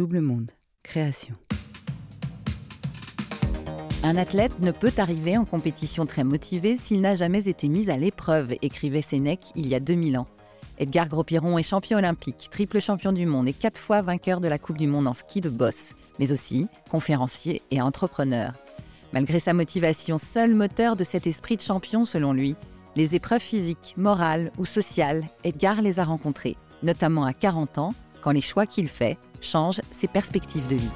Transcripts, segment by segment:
Double Monde, création. Un athlète ne peut arriver en compétition très motivé s'il n'a jamais été mis à l'épreuve, écrivait Sénèque il y a 2000 ans. Edgar Gros-Piron est champion olympique, triple champion du monde et quatre fois vainqueur de la Coupe du Monde en ski de boss, mais aussi conférencier et entrepreneur. Malgré sa motivation, seul moteur de cet esprit de champion selon lui, les épreuves physiques, morales ou sociales, Edgar les a rencontrées, notamment à 40 ans, quand les choix qu'il fait changent ses perspectives de vie.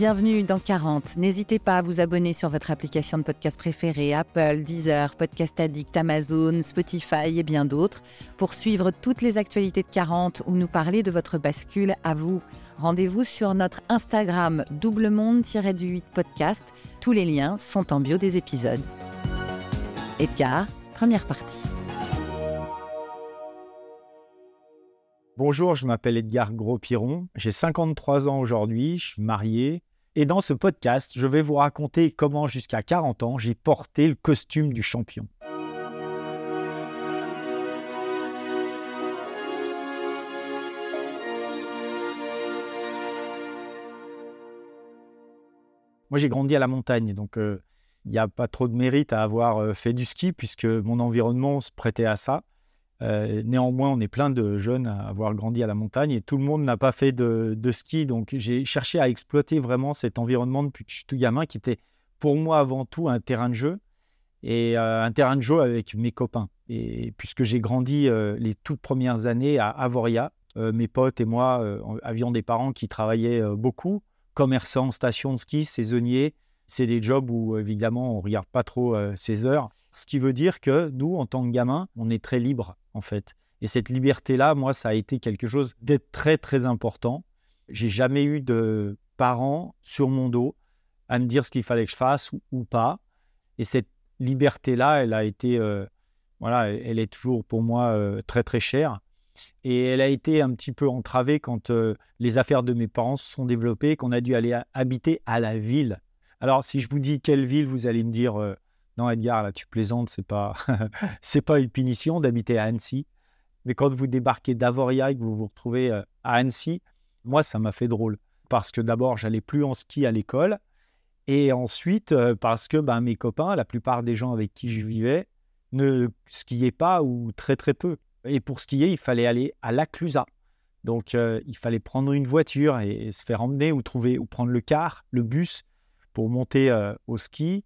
Bienvenue dans 40. N'hésitez pas à vous abonner sur votre application de podcast préférée, Apple, Deezer, Podcast Addict, Amazon, Spotify et bien d'autres, pour suivre toutes les actualités de 40 ou nous parler de votre bascule à vous. Rendez-vous sur notre Instagram doublemonde-du8 podcast. Tous les liens sont en bio des épisodes. Edgar, première partie. Bonjour, je m'appelle Edgar Gros-Piron, j'ai 53 ans aujourd'hui, je suis marié, et dans ce podcast, je vais vous raconter comment jusqu'à 40 ans, j'ai porté le costume du champion. Moi, j'ai grandi à la montagne, donc euh, il n'y a pas trop de mérite à avoir euh, fait du ski puisque mon environnement se prêtait à ça. Euh, néanmoins, on est plein de jeunes à avoir grandi à la montagne et tout le monde n'a pas fait de, ski. Donc, j'ai cherché à exploiter vraiment cet environnement depuis que je suis tout gamin, qui était pour moi avant tout un terrain de jeu et euh, un terrain de jeu avec mes copains. Et puisque j'ai grandi euh, les toutes premières années à Avoria, mes potes et moi avions des parents qui travaillaient beaucoup, commerçants, stations de ski, saisonniers. C'est des jobs où évidemment on regarde pas trop ses heures. Ce qui veut dire que nous, en tant que gamins, on est très libre en fait. Et cette liberté-là, moi, ça a été quelque chose d'être très, très important. J'ai jamais eu de parents sur mon dos à me dire ce qu'il fallait que je fasse ou, pas. Et cette liberté-là, elle a été, euh, voilà, elle est toujours pour moi euh, très, très chère. Et elle a été un petit peu entravée quand euh, les affaires de mes parents se sont développées, qu'on a dû aller habiter à la ville. Alors, si je vous dis quelle ville, vous allez me dire non, Edgar, là, tu plaisantes, c'est pas, c'est pas une punition d'habiter à Annecy. Mais quand vous débarquez d'Avoria et que vous vous retrouvez euh, à Annecy, moi, ça m'a fait drôle. Parce que d'abord, j'allais plus en ski à l'école. Et ensuite, euh, parce que ben, mes copains, la plupart des gens avec qui je vivais, ne skiaient pas ou très très peu. Et pour skier, il fallait aller à la Clusa. Donc, euh, il fallait prendre une voiture et, se faire emmener ou trouver ou prendre le car, le bus pour monter au ski.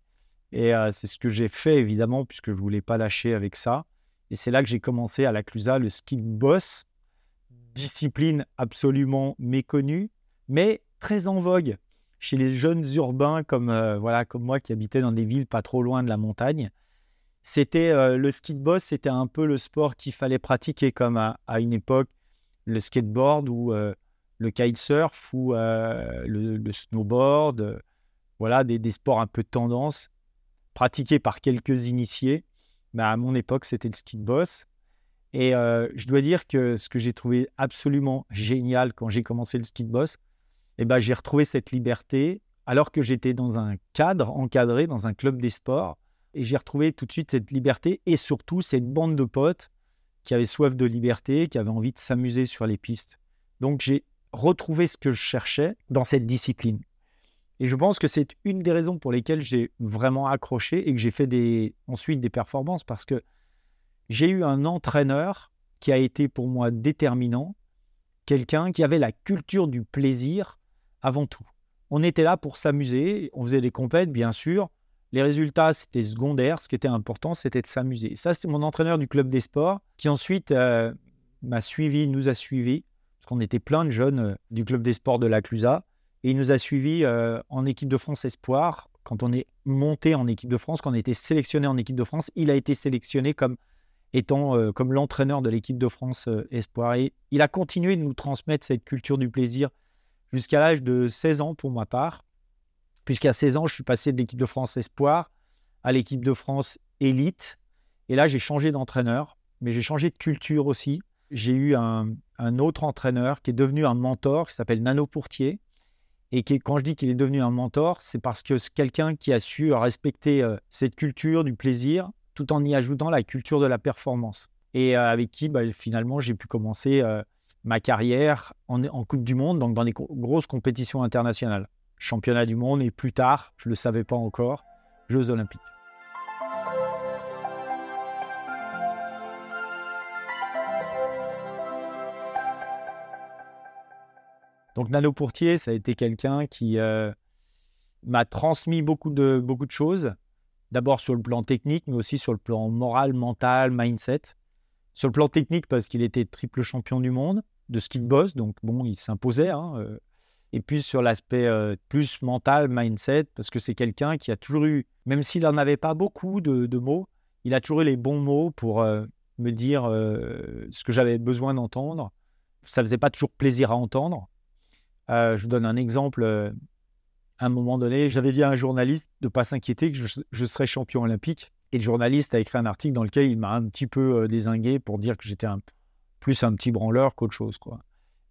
Et c'est ce que j'ai fait, évidemment, puisque je ne voulais pas lâcher avec ça. Et c'est là que j'ai commencé à la Clusa le ski boss, discipline absolument méconnue, mais très en vogue chez les jeunes urbains comme, voilà, comme moi qui habitais dans des villes pas trop loin de la montagne. C'était le ski de boss, c'était un peu le sport qu'il fallait pratiquer comme à, une époque le skateboard ou le kitesurf ou le, snowboard, voilà des, des, sports un peu de tendance pratiqué par quelques initiés. Mais à mon époque, c'était le ski de boss. Et euh, je dois dire que ce que j'ai trouvé absolument génial quand j'ai commencé le ski de boss, eh ben, j'ai retrouvé cette liberté alors que j'étais dans un cadre encadré, dans un club des sports. Et j'ai retrouvé tout de suite cette liberté et surtout cette bande de potes qui avaient soif de liberté, qui avaient envie de s'amuser sur les pistes. Donc j'ai retrouvé ce que je cherchais dans cette discipline. Et je pense que c'est une des raisons pour lesquelles j'ai vraiment accroché et que j'ai fait ensuite des performances parce que j'ai eu un entraîneur qui a été pour moi déterminant, quelqu'un qui avait la culture du plaisir avant tout. On était là pour s'amuser, on faisait des compètes, bien sûr. Les résultats, c'était secondaire. Ce qui était important, c'était de s'amuser. Ça, c'est mon entraîneur du club des sports qui ensuite euh, m'a suivi, nous a suivis, parce qu'on était plein de jeunes euh, du club des sports de la Clusa. Et il nous a suivis euh, en équipe de France Espoir. Quand on est monté en équipe de France, quand on a été sélectionné en équipe de France, il a été sélectionné comme étant euh, comme l'entraîneur de l'équipe de France euh, Espoir. Et il a continué de nous transmettre cette culture du plaisir jusqu'à l'âge de 16 ans pour ma part. Puisqu'à 16 ans, je suis passé de l'équipe de France Espoir à l'équipe de France Élite. Et là, j'ai changé d'entraîneur, mais j'ai changé de culture aussi. J'ai eu un, autre entraîneur qui est devenu un mentor, qui s'appelle Nano Pourtier, et quand je dis qu'il est devenu un mentor, c'est parce que c'est quelqu'un qui a su respecter euh, cette culture du plaisir tout en y ajoutant la culture de la performance. Et euh, avec qui, bah, finalement, j'ai pu commencer euh, ma carrière en, en, Coupe du Monde, donc dans des grosses compétitions internationales. Championnat du monde et plus tard, je ne le savais pas encore, Jeux olympiques. Donc Nano Pourtier, ça a été quelqu'un qui euh, m'a transmis beaucoup de, beaucoup de choses. D'abord sur le plan technique, mais aussi sur le plan moral, mental, mindset. Sur le plan technique, parce qu'il était triple champion du monde de ski de boss, donc bon, il s'imposait. Hein, euh. et puis sur l'aspect euh, plus mental, mindset, parce que c'est quelqu'un qui a toujours eu, même s'il n'en avait pas beaucoup de, mots, il a toujours eu les bons mots pour me dire ce que j'avais besoin d'entendre. Ça faisait pas toujours plaisir à entendre, je vous donne un exemple. Euh, à un moment donné, j'avais dit à un journaliste de ne pas s'inquiéter que je, serais champion olympique. Et le journaliste a écrit un article dans lequel il m'a un petit peu euh, désingué pour dire que j'étais plus un petit branleur qu'autre chose. Quoi.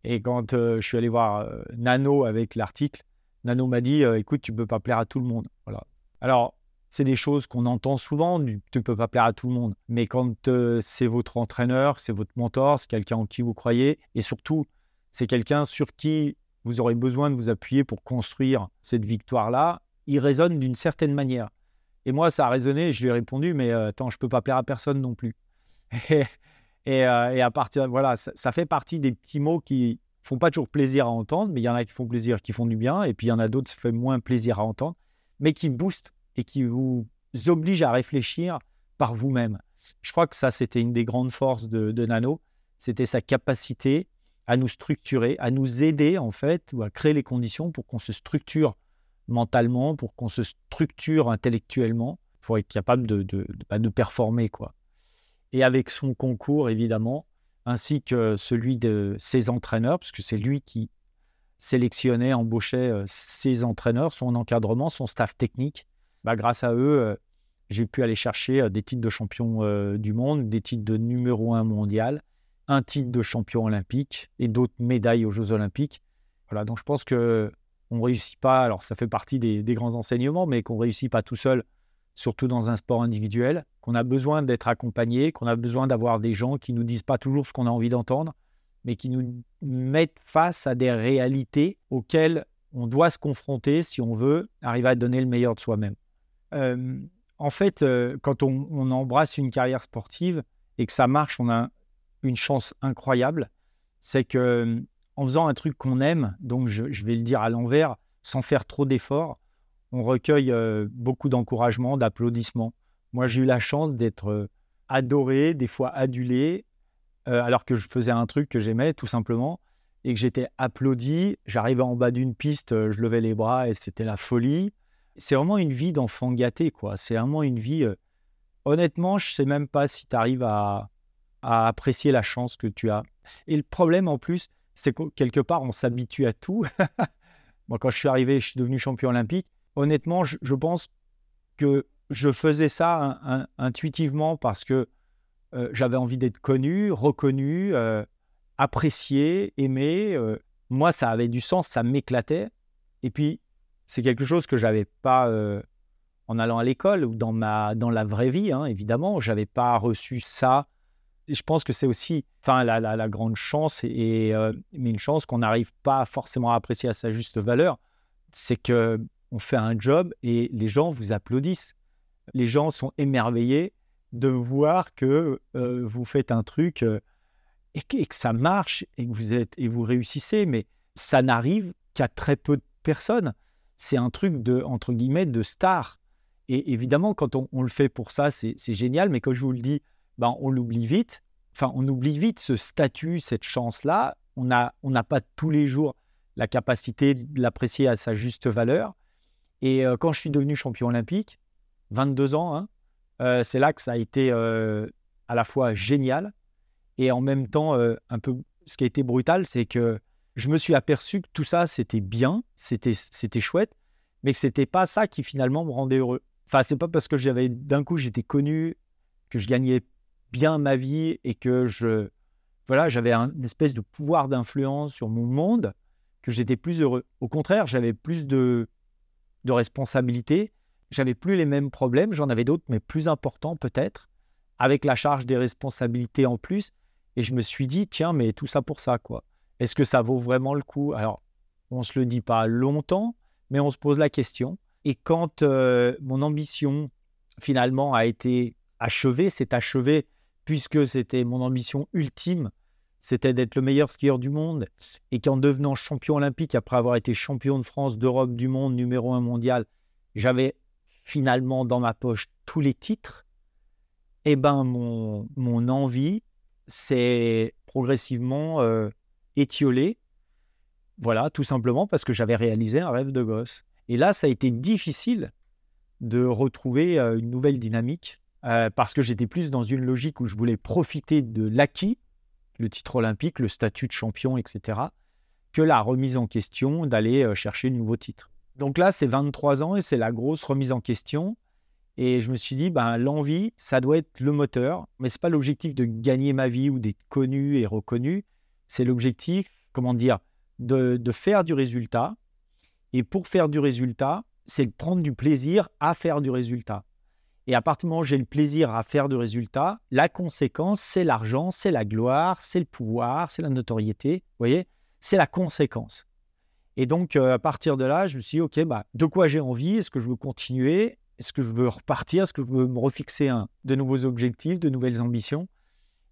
Et quand je suis allé voir Nano avec l'article, Nano m'a dit écoute, tu ne peux pas plaire à tout le monde. Voilà. Alors, c'est des choses qu'on entend souvent, tu ne peux pas plaire à tout le monde. Mais quand c'est votre entraîneur, c'est votre mentor, c'est quelqu'un en qui vous croyez, et surtout, c'est quelqu'un sur qui vous aurez besoin de vous appuyer pour construire cette victoire-là, il résonne d'une certaine manière. Et moi, ça a résonné, je lui ai répondu, mais euh, attends, je ne peux pas plaire à personne non plus. et, euh, et, à partir, voilà, ça, fait partie des petits mots qui font pas toujours plaisir à entendre, mais il y en a qui font plaisir, qui font du bien, et puis il y en a d'autres qui font moins plaisir à entendre, mais qui boostent et qui vous obligent à réfléchir par vous-même. Je crois que ça, c'était une des grandes forces de, de Nano, c'était sa capacité à nous structurer, à nous aider en fait, ou à créer les conditions pour qu'on se structure mentalement, pour qu'on se structure intellectuellement, pour être capable de, de, bah, performer. quoi. Et avec son concours, évidemment, ainsi que celui de ses entraîneurs, parce que c'est lui qui sélectionnait, embauchait euh, ses entraîneurs, son encadrement, son staff technique. Bah, grâce à eux, euh, j'ai pu aller chercher euh, des titres de champion du monde, des titres de numéro un mondial, un titre de champion olympique et d'autres médailles aux Jeux olympiques. Voilà, donc je pense que on réussit pas. Alors ça fait partie des, grands enseignements, mais qu'on réussit pas tout seul, surtout dans un sport individuel. Qu'on a besoin d'être accompagné, qu'on a besoin d'avoir des gens qui nous disent pas toujours ce qu'on a envie d'entendre, mais qui nous mettent face à des réalités auxquelles on doit se confronter si on veut arriver à donner le meilleur de soi-même. Euh, en fait, euh, quand on, embrasse une carrière sportive et que ça marche, on a une chance incroyable, c'est que en faisant un truc qu'on aime, donc je, vais le dire à l'envers, sans faire trop d'efforts, on recueille euh, beaucoup d'encouragement, d'applaudissements. Moi, j'ai eu la chance d'être euh, adoré, des fois adulé, euh, alors que je faisais un truc que j'aimais tout simplement et que j'étais applaudi. J'arrivais en bas d'une piste, je levais les bras et c'était la folie. C'est vraiment une vie d'enfant gâté, quoi. C'est vraiment une vie. honnêtement, je sais même pas si tu arrives à, à apprécier la chance que tu as. Et le problème en plus, c'est que quelque part, on s'habitue à tout. Moi, quand je suis arrivé, je suis devenu champion olympique. Honnêtement, je, pense que je faisais ça intuitivement parce que euh, j'avais envie d'être connu, reconnu, euh, apprécié, aimé. Euh. moi, ça avait du sens, ça m'éclatait. Et puis, c'est quelque chose que j'avais pas en allant à l'école ou dans, ma, dans la vraie vie, hein, évidemment. J'avais pas reçu ça je pense que c'est aussi enfin, la, la, grande chance, et, euh, mais une chance qu'on n'arrive pas forcément à apprécier à sa juste valeur, c'est que on fait un job et les gens vous applaudissent. Les gens sont émerveillés de voir que euh, vous faites un truc euh, et, que, ça marche et que vous êtes et vous réussissez, mais ça n'arrive qu'à très peu de personnes. C'est un truc de entre guillemets de star. Et évidemment, quand on, on le fait pour ça, c'est génial. Mais comme je vous le dis, ben, on l'oublie vite. Enfin, on oublie vite ce statut, cette chance-là. On n'a on pas tous les jours la capacité de l'apprécier à sa juste valeur. Et euh, quand je suis devenu champion olympique, 22 ans, hein, euh, c'est là que ça a été euh, à la fois génial et en même temps un peu ce qui a été brutal, c'est que je me suis aperçu que tout ça c'était bien, c'était chouette, mais que c'était pas ça qui finalement me rendait heureux. Enfin, c'est pas parce que j'avais d'un coup j'étais connu que je gagnais bien ma vie et que je voilà, j'avais une espèce de pouvoir d'influence sur mon monde que j'étais plus heureux. Au contraire, j'avais plus de, de responsabilités, j'avais plus les mêmes problèmes, j'en avais d'autres, mais plus importants peut-être, avec la charge des responsabilités en plus. Et je me suis dit, tiens, mais tout ça pour ça, quoi. Est-ce que ça vaut vraiment le coup? Alors, on ne se le dit pas longtemps, mais on se pose la question. Et quand euh, mon ambition, finalement, a été achevée, c'est achevée puisque c'était mon ambition ultime, c'était d'être le meilleur skieur du monde, et qu'en devenant champion olympique, après avoir été champion de France, d'Europe, du monde, numéro un mondial, j'avais finalement dans ma poche tous les titres, eh ben mon, envie s'est progressivement euh, étiolée. Voilà, tout simplement parce que j'avais réalisé un rêve de gosse. Et là, ça a été difficile de retrouver euh, une nouvelle dynamique euh, parce que j'étais plus dans une logique où je voulais profiter de l'acquis, le titre olympique, le statut de champion, etc., que la remise en question d'aller chercher de nouveaux titres. Donc là, c'est 23 ans et c'est la grosse remise en question. Et je me suis dit, ben, l'envie, ça doit être le moteur, mais ce n'est pas l'objectif de gagner ma vie ou d'être connu et reconnu. C'est l'objectif, comment dire, de, de, faire du résultat. Et pour faire du résultat, c'est prendre du plaisir à faire du résultat. Et à partir du moment où j'ai le plaisir à faire du résultat, la conséquence, c'est l'argent, c'est la gloire, c'est le pouvoir, c'est la notoriété. Vous voyez, c'est la conséquence. Et donc, euh, à partir de là, je me suis dit, OK, bah, de quoi j'ai envie? Est-ce que je veux continuer? Est-ce que je veux repartir? Est-ce que je veux me refixer de nouveaux objectifs, de nouvelles ambitions?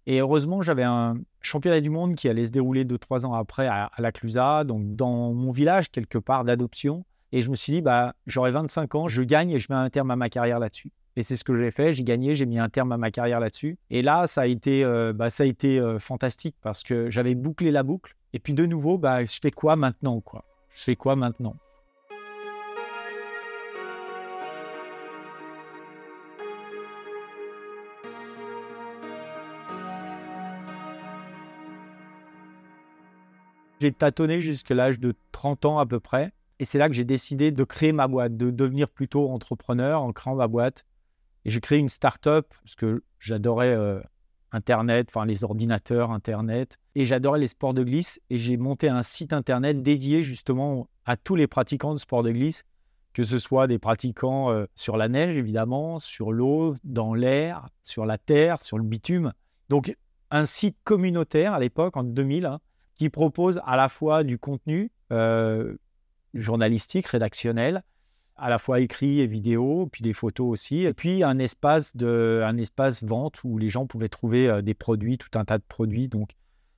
Et heureusement, j'avais un championnat du monde qui allait se dérouler deux, trois ans après à, la Clusa, donc dans mon village, quelque part d'adoption. Et je me suis dit, bah, j'aurai 25 ans, je gagne et je mets un terme à ma carrière là-dessus. Et c'est ce que j'ai fait, j'ai gagné, j'ai mis un terme à ma carrière là-dessus. Et là, ça a été, euh, bah, ça a été euh, fantastique parce que j'avais bouclé la boucle. Et puis de nouveau, bah, je fais quoi maintenant quoi? Je fais quoi maintenant? J'ai tâtonné jusqu'à l'âge de 30 ans à peu près. Et c'est là que j'ai décidé de créer ma boîte, de devenir plutôt entrepreneur en créant ma boîte. Et j'ai créé une start-up parce que j'adorais euh, Internet, enfin les ordinateurs, Internet. Et j'adorais les sports de glisse et j'ai monté un site Internet dédié justement à tous les pratiquants de sports de glisse, que ce soit des pratiquants euh, sur la neige évidemment, sur l'eau, dans l'air, sur la terre, sur le bitume. Donc un site communautaire à l'époque, en 2000, hein, qui propose à la fois du contenu euh, journalistique, rédactionnel, à la fois écrit et vidéo, puis des photos aussi, et puis un espace de, un espace vente où les gens pouvaient trouver euh, des produits, tout un tas de produits. Donc,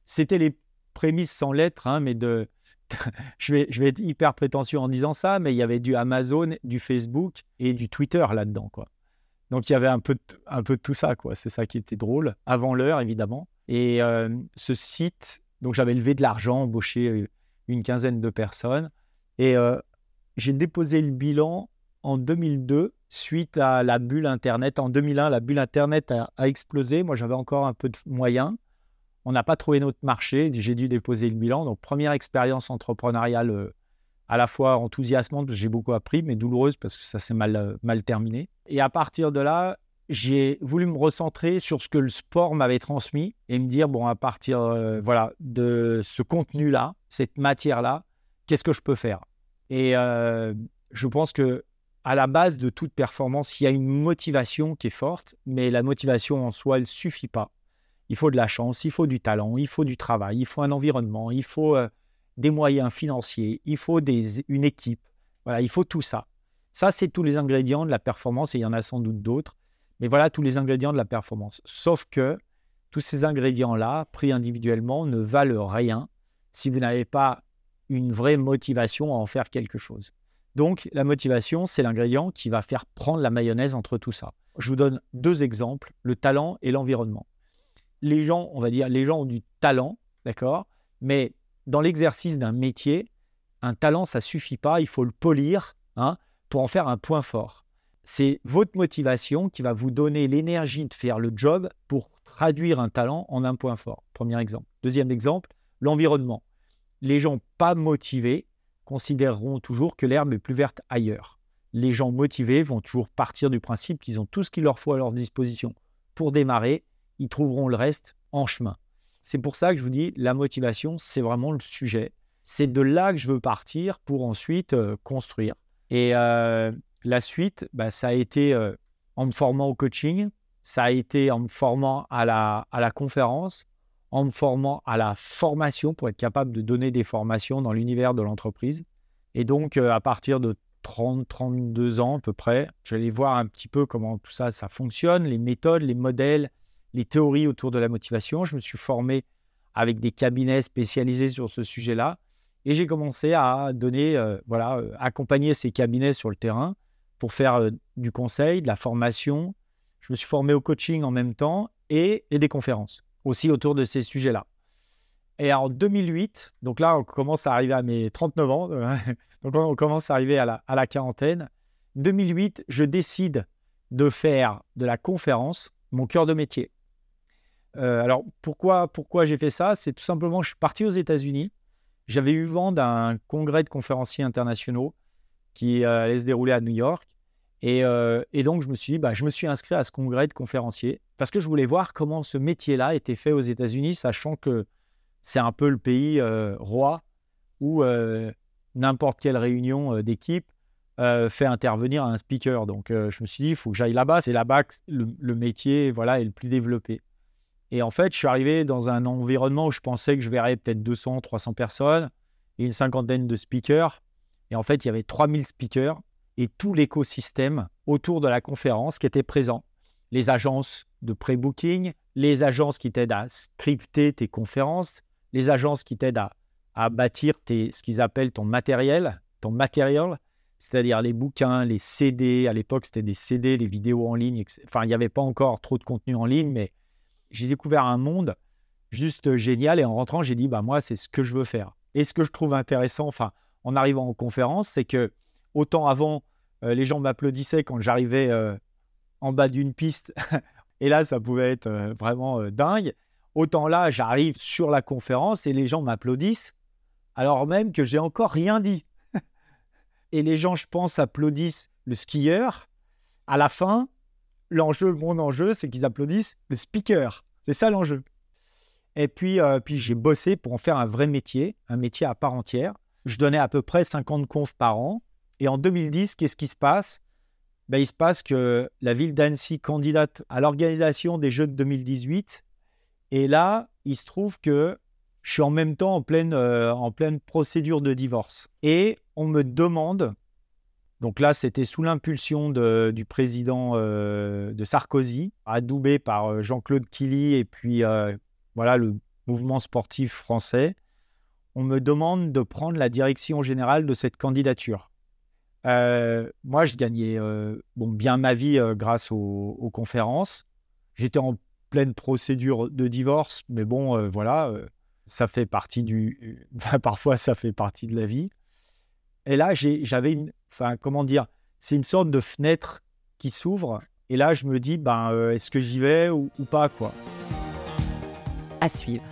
c'était les prémices sans lettres, hein, mais de, je vais, je vais être hyper prétentieux en disant ça, mais il y avait du Amazon, du Facebook et du Twitter là-dedans, quoi. Donc il y avait un peu de, un peu tout ça, quoi. C'est ça qui était drôle, avant l'heure évidemment. Et euh, ce site, donc j'avais levé de l'argent, embauché euh, une quinzaine de personnes, et j'ai déposé le bilan en 2002 suite à la bulle Internet. En 2001, la bulle Internet a, explosé. Moi, j'avais encore un peu de moyens. On n'a pas trouvé notre marché. J'ai dû déposer le bilan. Donc, première expérience entrepreneuriale euh, à la fois enthousiasmante, j'ai beaucoup appris, mais douloureuse parce que ça s'est mal, euh, mal terminé. Et à partir de là, j'ai voulu me recentrer sur ce que le sport m'avait transmis et me dire, bon, à partir euh, voilà, de ce contenu-là, cette matière-là, qu'est-ce que je peux faire? Et euh, je pense que à la base de toute performance, il y a une motivation qui est forte, mais la motivation en soi, elle ne suffit pas. Il faut de la chance, il faut du talent, il faut du travail, il faut un environnement, il faut euh, des moyens financiers, il faut une équipe. Voilà, il faut tout ça. Ça, c'est tous les ingrédients de la performance et il y en a sans doute d'autres. Mais voilà tous les ingrédients de la performance. Sauf que tous ces ingrédients-là, pris individuellement, ne valent rien si vous n'avez pas une vraie motivation à en faire quelque chose. Donc la motivation, c'est l'ingrédient qui va faire prendre la mayonnaise entre tout ça. Je vous donne deux exemples, le talent et l'environnement. Les gens, on va dire, les gens ont du talent, d'accord? Mais dans l'exercice d'un métier, un talent, ça suffit pas, il faut le polir hein, pour en faire un point fort. C'est votre motivation qui va vous donner l'énergie de faire le job pour traduire un talent en un point fort. Premier exemple. Deuxième exemple, l'environnement les gens pas motivés considéreront toujours que l'herbe est plus verte ailleurs. Les gens motivés vont toujours partir du principe qu'ils ont tout ce qu'il leur faut à leur disposition pour démarrer. Ils trouveront le reste en chemin. C'est pour ça que je vous dis, la motivation, c'est vraiment le sujet. C'est de là que je veux partir pour ensuite euh, construire. Et euh, la suite, bah, ça a été euh, en me formant au coaching, ça a été en me formant à la, à la conférence, en me formant à la formation pour être capable de donner des formations dans l'univers de l'entreprise. Et donc, à partir de 30, 32 ans à peu près, j'allais voir un petit peu comment tout ça, ça fonctionne, les méthodes, les modèles, les théories autour de la motivation. Je me suis formé avec des cabinets spécialisés sur ce sujet-là. Et j'ai commencé à donner, euh, voilà, euh, accompagner ces cabinets sur le terrain pour faire euh, du conseil, de la formation. Je me suis formé au coaching en même temps et, des conférences aussi autour de ces sujets-là. Et en 2008, donc là, on commence à arriver à mes 39 ans, donc on commence à arriver à la, quarantaine. 2008, je décide de faire de la conférence mon cœur de métier. alors, pourquoi, pourquoi j'ai fait ça? C'est tout simplement, je suis parti aux États-Unis j'avais eu vent d'un congrès de conférenciers internationaux qui euh, allait se dérouler à New York. Euh, et, donc, je me suis dit, bah, je me suis inscrit à ce congrès de conférenciers parce que je voulais voir comment ce métier-là était fait aux États-Unis, sachant que c'est un peu le pays euh, roi où n'importe quelle réunion d'équipe fait intervenir un speaker. Donc, je me suis dit, il faut que j'aille là-bas. C'est là-bas que le, métier est le plus développé. Et en fait, je suis arrivé dans un environnement où je pensais que je verrais peut-être 200, 300 personnes et une cinquantaine de speakers. Et en fait, il y avait 3000 speakers et tout l'écosystème autour de la conférence qui était présent. Les agences de pré-booking, les agences qui t'aident à scripter tes conférences, les agences qui t'aident à, bâtir tes, ce qu'ils appellent ton matériel, ton matériel, c'est-à-dire les bouquins, les CD. À l'époque, c'était des CD, les vidéos en ligne. Enfin, il n'y avait pas encore trop de contenu en ligne, mais j'ai découvert un monde juste génial. Et en rentrant, j'ai dit, bah, moi, c'est ce que je veux faire. Et ce que je trouve intéressant, enfin, en arrivant en conférence, c'est que autant avant, euh, les gens m'applaudissaient quand j'arrivais euh, en bas d'une piste. et là, ça pouvait être euh, vraiment dingue. Autant là, j'arrive sur la conférence et les gens m'applaudissent, alors même que j'ai encore rien dit. et les gens, je pense, applaudissent le skieur. À la fin, l'enjeu, mon enjeu, c'est qu'ils applaudissent le speaker. C'est ça l'enjeu. Et puis, puis j'ai bossé pour en faire un vrai métier, un métier à part entière. Je donnais à peu près 50 confs par an. Et en 2010, qu'est-ce qui se passe? Ben, Il se passe que la ville d'Annecy candidate à l'organisation des Jeux de 2018. Et là, il se trouve que je suis en même temps en pleine, euh, en pleine procédure de divorce. Et on me demande donc là, c'était sous l'impulsion du président euh, de Sarkozy, adoubé par euh, Jean-Claude Killy et puis voilà le mouvement sportif français. On me demande de prendre la direction générale de cette candidature. Moi, je gagnais bon, bien ma vie grâce aux, conférences. J'étais en pleine procédure de divorce, mais bon, voilà, ça fait partie du. parfois, ça fait partie de la vie. Et là, j'avais une, enfin, comment dire, c'est une sorte de fenêtre qui s'ouvre. Et là, je me dis, ben, euh, est-ce que j'y vais ou, ou pas, quoi. À suivre.